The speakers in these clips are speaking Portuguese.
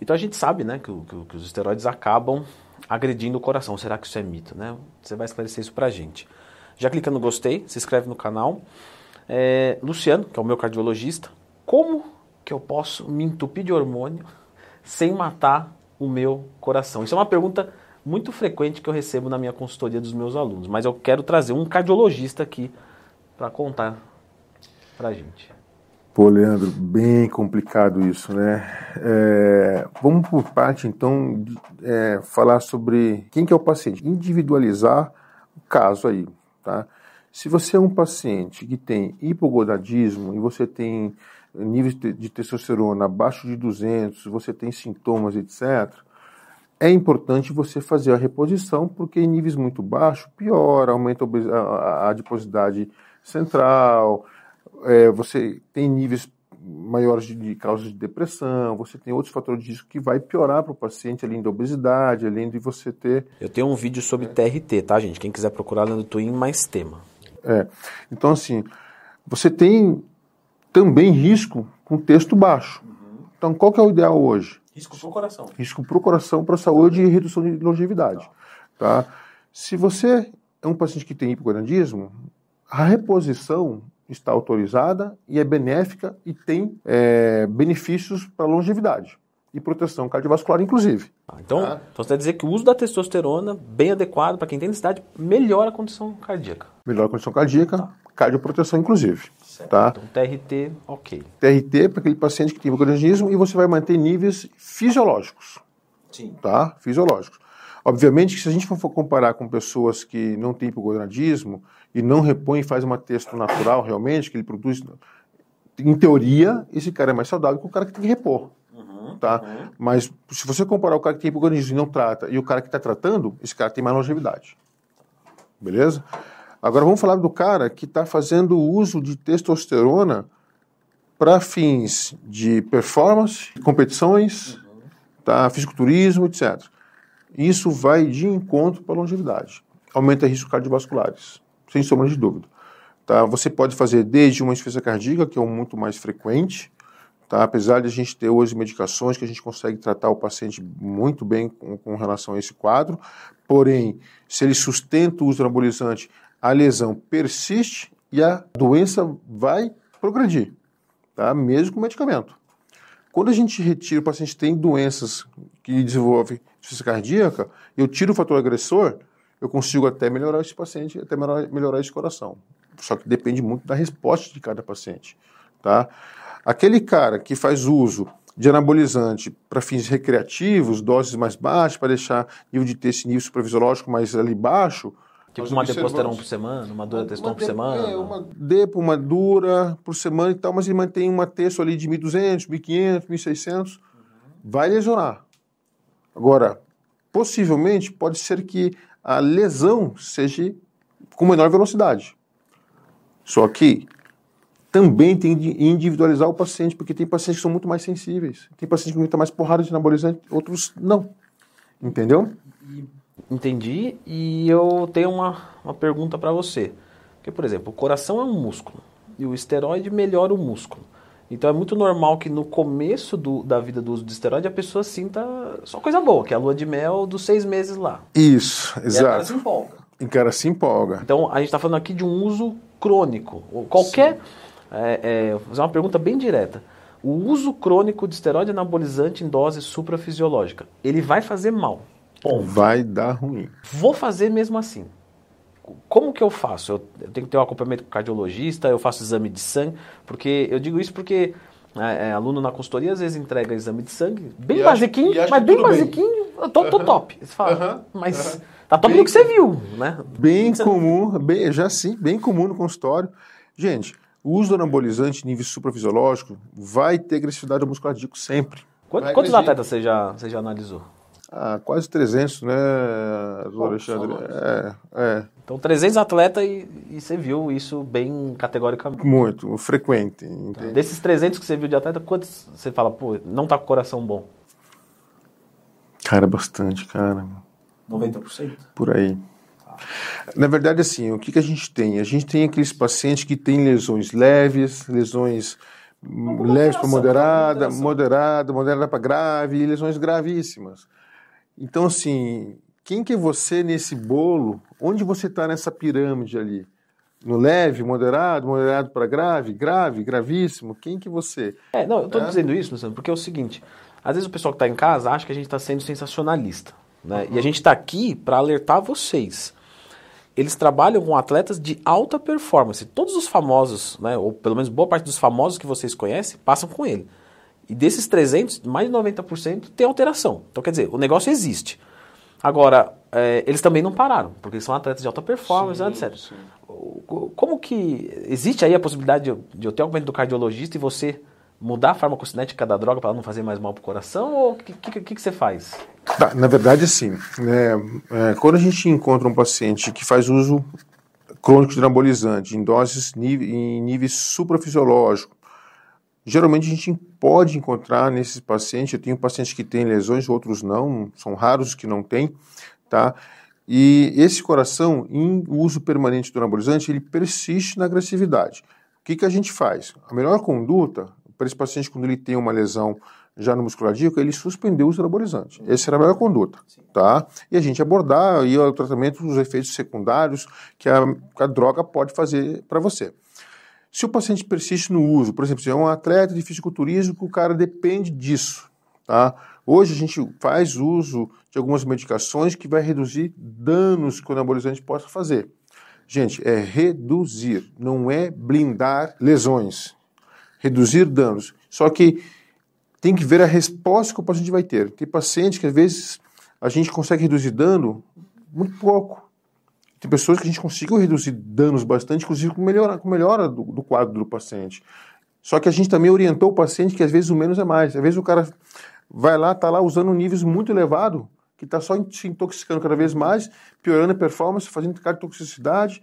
Então a gente sabe, né, que, que, que os esteroides acabam agredindo o coração. Será que isso é mito, né? Você vai esclarecer isso pra gente. Já clica no gostei, se inscreve no canal. É, Luciano, que é o meu cardiologista, como que eu posso me entupir de hormônio sem matar o meu coração? Isso é uma pergunta muito frequente que eu recebo na minha consultoria dos meus alunos, mas eu quero trazer um cardiologista aqui para contar para gente. Pô, Leandro, bem complicado isso, né? É, vamos por parte, então, é, falar sobre quem que é o paciente, individualizar o caso aí, tá? Se você é um paciente que tem hipogonadismo e você tem níveis de testosterona abaixo de 200, você tem sintomas, etc., é importante você fazer a reposição, porque em níveis muito baixos, piora, aumenta a adiposidade central, é, você tem níveis maiores de, de causas de depressão, você tem outros fatores de risco que vai piorar para o paciente, além da obesidade, além de você ter... Eu tenho um vídeo sobre é. TRT, tá, gente? Quem quiser procurar lá no Twin, mais tema. É, então assim, você tem também risco com texto baixo. Uhum. Então, qual que é o ideal hoje? Risco para o coração. Risco para o coração, para a saúde e redução de longevidade. Tá. tá? Se você é um paciente que tem hipogonadismo, a reposição está autorizada e é benéfica e tem é, benefícios para longevidade e proteção cardiovascular, inclusive. Ah, então, tá? então você vai dizer que o uso da testosterona, bem adequado para quem tem necessidade, melhora a condição cardíaca. Melhora a condição cardíaca, tá. cardioproteção, inclusive. Certo. Tá? Então, TRT, ok. TRT para aquele paciente que tem hipogonadismo e você vai manter níveis fisiológicos. Sim. Tá? Fisiológicos. Obviamente que se a gente for comparar com pessoas que não têm hipogonadismo e não repõem e faz uma texto natural realmente, que ele produz, em teoria, esse cara é mais saudável que o cara que tem que repor. Uhum, tá? Uhum. Mas se você comparar o cara que tem hipogonadismo e não trata e o cara que está tratando, esse cara tem mais longevidade. Beleza? Agora vamos falar do cara que está fazendo uso de testosterona para fins de performance, competições, uhum. tá? fisiculturismo, etc. Isso vai de encontro para a longevidade. Aumenta riscos cardiovasculares, sem sombra de dúvida. Tá? Você pode fazer desde uma insuficiência cardíaca, que é o muito mais frequente, tá? apesar de a gente ter hoje medicações que a gente consegue tratar o paciente muito bem com, com relação a esse quadro, porém, se ele sustenta o uso anabolizante, a lesão persiste e a doença vai progredir, tá? mesmo com medicamento. Quando a gente retira, o paciente tem doenças que desenvolvem insuficiência cardíaca, eu tiro o fator agressor, eu consigo até melhorar esse paciente, até melhorar, melhorar esse coração. Só que depende muito da resposta de cada paciente. Tá? Aquele cara que faz uso de anabolizante para fins recreativos, doses mais baixas, para deixar nível de ter esse nível supravisiológico mais ali baixo, Tipo uma deposteron por semana, uma dura teston por semana? É, uma depo, uma dura por semana e tal, mas ele mantém uma texto ali de 1.200, 1.500, 1.600. Uhum. Vai lesionar. Agora, possivelmente, pode ser que a lesão seja com menor velocidade. Só que também tem de individualizar o paciente, porque tem pacientes que são muito mais sensíveis. Tem pacientes que aguentam mais porrada de anabolizante, outros não. Entendeu? Entendi. E eu tenho uma, uma pergunta para você. Porque, por exemplo, o coração é um músculo e o esteroide melhora o músculo. Então é muito normal que no começo do, da vida do uso de esteroide a pessoa sinta só coisa boa, que é a lua de mel dos seis meses lá. Isso, exato. E o cara se empolga. E o cara se empolga. Então a gente está falando aqui de um uso crônico. Qualquer. É, é, vou fazer uma pergunta bem direta. O uso crônico de esteroide anabolizante em dose suprafisiológica, ele vai fazer mal. Ponto. Vai dar ruim. Vou fazer mesmo assim. Como que eu faço? Eu, eu tenho que ter um acompanhamento com cardiologista, eu faço exame de sangue, porque eu digo isso porque é, é, aluno na consultoria às vezes entrega exame de sangue, bem e basiquinho, acho, mas bem basiquinho, bem. eu tô, tô top. Você fala, mas tá top bem, do que você viu, né? Bem comum, bem, já sim, bem comum no consultório. Gente, o uso do anabolizante em nível suprafisiológico vai ter agressividade ao músculo cardíaco sempre. Quantos, quantos atletas você já, você já analisou? Ah, quase 300, né, Alexandre? É, é. Então, 300 atletas e, e, você viu isso bem categoricamente? Muito, frequente. Tá. Desses 300 que você viu de atleta, quantos você fala, pô, não tá com o coração bom? Cara, bastante, cara. 90%? Por aí. Na verdade, assim, o que, que a gente tem? A gente tem aqueles pacientes que têm lesões leves, lesões leves para moderada, moderada, moderada para grave e lesões gravíssimas. Então, assim, quem que é você nesse bolo? Onde você está nessa pirâmide ali? No leve, moderado, moderado para grave, grave, gravíssimo? Quem que você? É, não, eu estou é? dizendo isso, Luciano, porque é o seguinte: às vezes o pessoal que está em casa acha que a gente está sendo sensacionalista. Né? Uhum. E a gente está aqui para alertar vocês. Eles trabalham com atletas de alta performance. Todos os famosos, né, ou pelo menos boa parte dos famosos que vocês conhecem, passam com ele. E desses 300, mais de 90% tem alteração. Então, quer dizer, o negócio existe. Agora, é, eles também não pararam, porque eles são atletas de alta performance, sim, etc. Sim. Como que existe aí a possibilidade de, de eu ter aumento do cardiologista e você mudar a farmacocinética da droga para não fazer mais mal para o coração? Ou o que, que, que, você faz? Tá, na verdade, sim. É, é, quando a gente encontra um paciente que faz uso crônico de anabolizante em doses em níveis suprafisiológicos, geralmente a gente pode encontrar nesses pacientes, eu tenho pacientes que têm lesões, outros não, são raros os que não têm, tá? E esse coração, em uso permanente do anabolizante, ele persiste na agressividade. O que, que a gente faz? A melhor conduta para esse paciente, quando ele tem uma lesão já no músculo cardíaco, ele suspendeu o uso anabolizante. Essa era a melhor conduta, tá? E a gente abordar aí o tratamento dos efeitos secundários que a, que a droga pode fazer para você. Se o paciente persiste no uso, por exemplo, se é um atleta de fisiculturismo, o cara depende disso, tá? Hoje a gente faz uso de algumas medicações que vai reduzir danos que o anabolizante possa fazer. Gente, é reduzir, não é blindar lesões reduzir danos. Só que tem que ver a resposta que o paciente vai ter. Tem pacientes que às vezes a gente consegue reduzir dano muito pouco. Tem pessoas que a gente conseguiu reduzir danos bastante, inclusive com melhora, com melhora do, do quadro do paciente. Só que a gente também orientou o paciente que às vezes o menos é mais. Às vezes o cara vai lá, está lá usando níveis muito elevados, que está só se intoxicando cada vez mais, piorando a performance, fazendo toxicidade.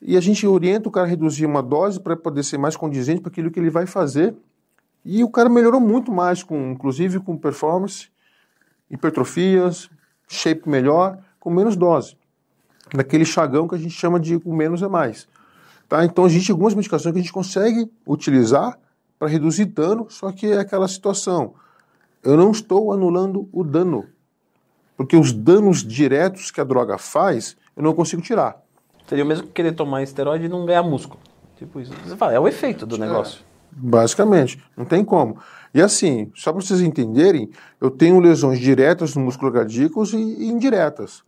E a gente orienta o cara a reduzir uma dose para poder ser mais condizente para aquilo que ele vai fazer. E o cara melhorou muito mais, com, inclusive com performance, hipertrofias, shape melhor, com menos dose. Naquele chagão que a gente chama de o menos é mais. Tá? Então a gente tem algumas medicações que a gente consegue utilizar para reduzir dano, só que é aquela situação. Eu não estou anulando o dano. Porque os danos diretos que a droga faz, eu não consigo tirar. Seria o mesmo que querer tomar esteroide e não ganhar músculo. Tipo isso. Você fala, é o efeito do é, negócio. Basicamente, não tem como. E assim, só para vocês entenderem, eu tenho lesões diretas no músculo cardíaco e indiretas.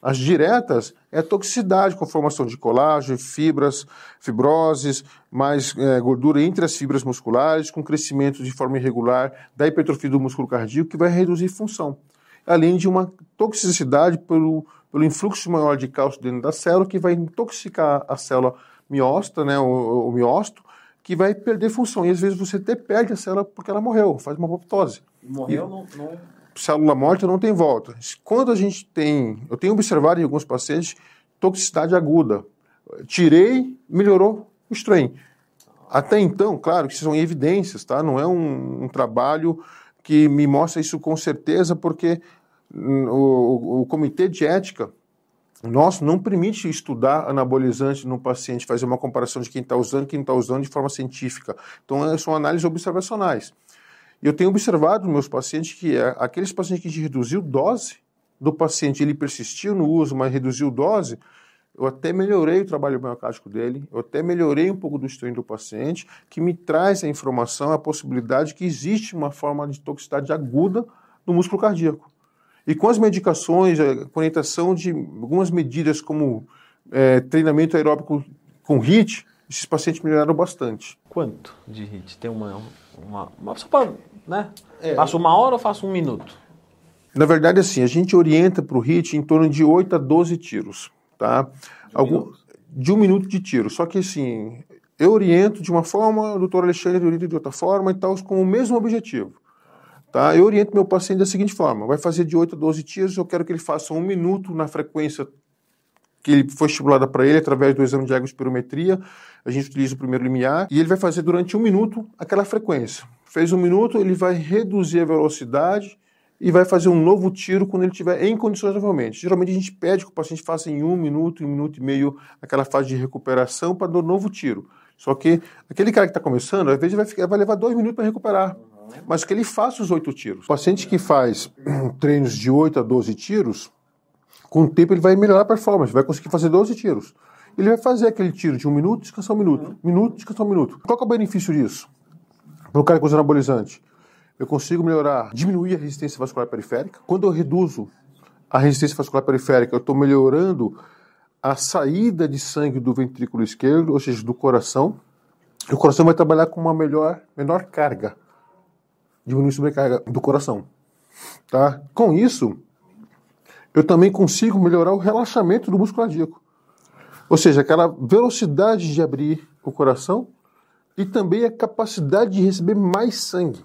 As diretas é a toxicidade com formação de colágeno, fibras, fibroses, mais é, gordura entre as fibras musculares, com crescimento de forma irregular da hipertrofia do músculo cardíaco, que vai reduzir função. Além de uma toxicidade pelo pelo influxo maior de cálcio dentro da célula, que vai intoxicar a célula miócita, né, o, o miócito, que vai perder função. E às vezes você até perde a célula porque ela morreu, faz uma apoptose. Morreu, e, não, não... Célula morta não tem volta. Quando a gente tem, eu tenho observado em alguns pacientes, toxicidade aguda. Tirei, melhorou o strain. Até então, claro que são evidências, tá? Não é um, um trabalho que me mostra isso com certeza, porque o, o comitê de ética nosso não permite estudar anabolizante no paciente, fazer uma comparação de quem está usando e quem está usando de forma científica. Então, é, são análises observacionais. Eu tenho observado nos meus pacientes que é, aqueles pacientes que reduziu dose do paciente, ele persistiu no uso, mas reduziu dose, eu até melhorei o trabalho miocárdico dele, eu até melhorei um pouco do estranho do paciente, que me traz a informação, a possibilidade que existe uma forma de toxicidade aguda no músculo cardíaco. E com as medicações, a orientação de algumas medidas como é, treinamento aeróbico com HIT, esses pacientes melhoraram bastante. Quanto de HIT? Tem uma. Uma, uma só para. Né? É. Faço uma hora ou faço um minuto? Na verdade, assim, a gente orienta para o HIT em torno de 8 a 12 tiros. Tá? De, Algum, um de um minuto de tiro. Só que, assim, eu oriento de uma forma, o doutor Alexandre orienta de outra forma e tal, com o mesmo objetivo. Tá? Eu oriento meu paciente da seguinte forma: vai fazer de 8 a 12 tiros, eu quero que ele faça um minuto na frequência que ele foi estimulada para ele através do exame de espirometria. A gente utiliza o primeiro limiar e ele vai fazer durante um minuto aquela frequência. Fez um minuto, ele vai reduzir a velocidade e vai fazer um novo tiro quando ele estiver em condições novamente. Geralmente a gente pede que o paciente faça em um minuto, um minuto e meio aquela fase de recuperação para dar um novo tiro. Só que aquele cara que está começando, às vezes vai, ficar, vai levar dois minutos para recuperar. Mas que ele faça os oito tiros. O paciente que faz treinos de 8 a 12 tiros, com o tempo ele vai melhorar a performance, vai conseguir fazer 12 tiros. Ele vai fazer aquele tiro de um minuto, descansar um minuto, minuto, descansar um minuto. Qual é o benefício disso? Para o cara que usa anabolizante, eu consigo melhorar, diminuir a resistência vascular periférica. Quando eu reduzo a resistência vascular periférica, eu estou melhorando a saída de sangue do ventrículo esquerdo, ou seja, do coração. E o coração vai trabalhar com uma melhor, menor carga, diminuir a sobrecarga do coração. Tá? Com isso, eu também consigo melhorar o relaxamento do músculo cardíaco. Ou seja, aquela velocidade de abrir o coração e também a capacidade de receber mais sangue.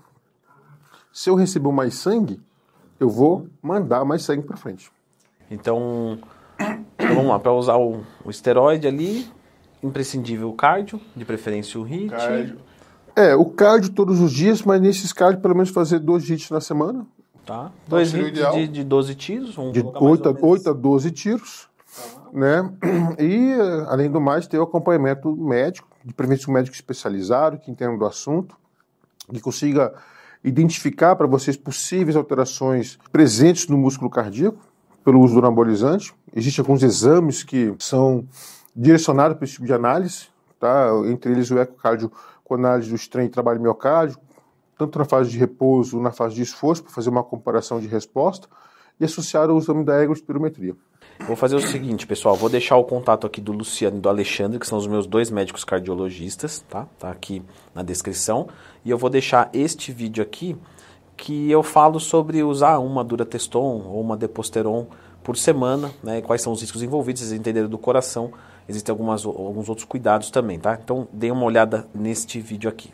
Se eu receber mais sangue, eu vou mandar mais sangue para frente. Então, então, vamos lá, para usar o, o, esteroide ali, imprescindível o cardio, de preferência o HIT. Cardio. É, o cardio todos os dias, mas nesses cardio pelo menos fazer dois HITs na semana. Tá. Dois de, de 12 tiros. de 8 a, 8 a 12 tiros. Tá. Né? E, além do mais, ter o acompanhamento médico, de preferência um médico especializado, que entenda do assunto, que consiga identificar para vocês possíveis alterações presentes no músculo cardíaco pelo uso do anabolizante. Existem alguns exames que são direcionados para esse tipo de análise, tá? entre eles o ecocardio com análise do estranho de trabalho miocárdio, tanto na fase de repouso na fase de esforço, para fazer uma comparação de resposta, e associar ao exame da egospirometria. Vou fazer o seguinte, pessoal, vou deixar o contato aqui do Luciano e do Alexandre, que são os meus dois médicos cardiologistas, tá? Tá aqui na descrição. E eu vou deixar este vídeo aqui, que eu falo sobre usar uma Durateston ou uma Deposteron por semana, né? Quais são os riscos envolvidos, vocês entenderam do coração. Existem algumas, alguns outros cuidados também, tá? Então, dê uma olhada neste vídeo aqui.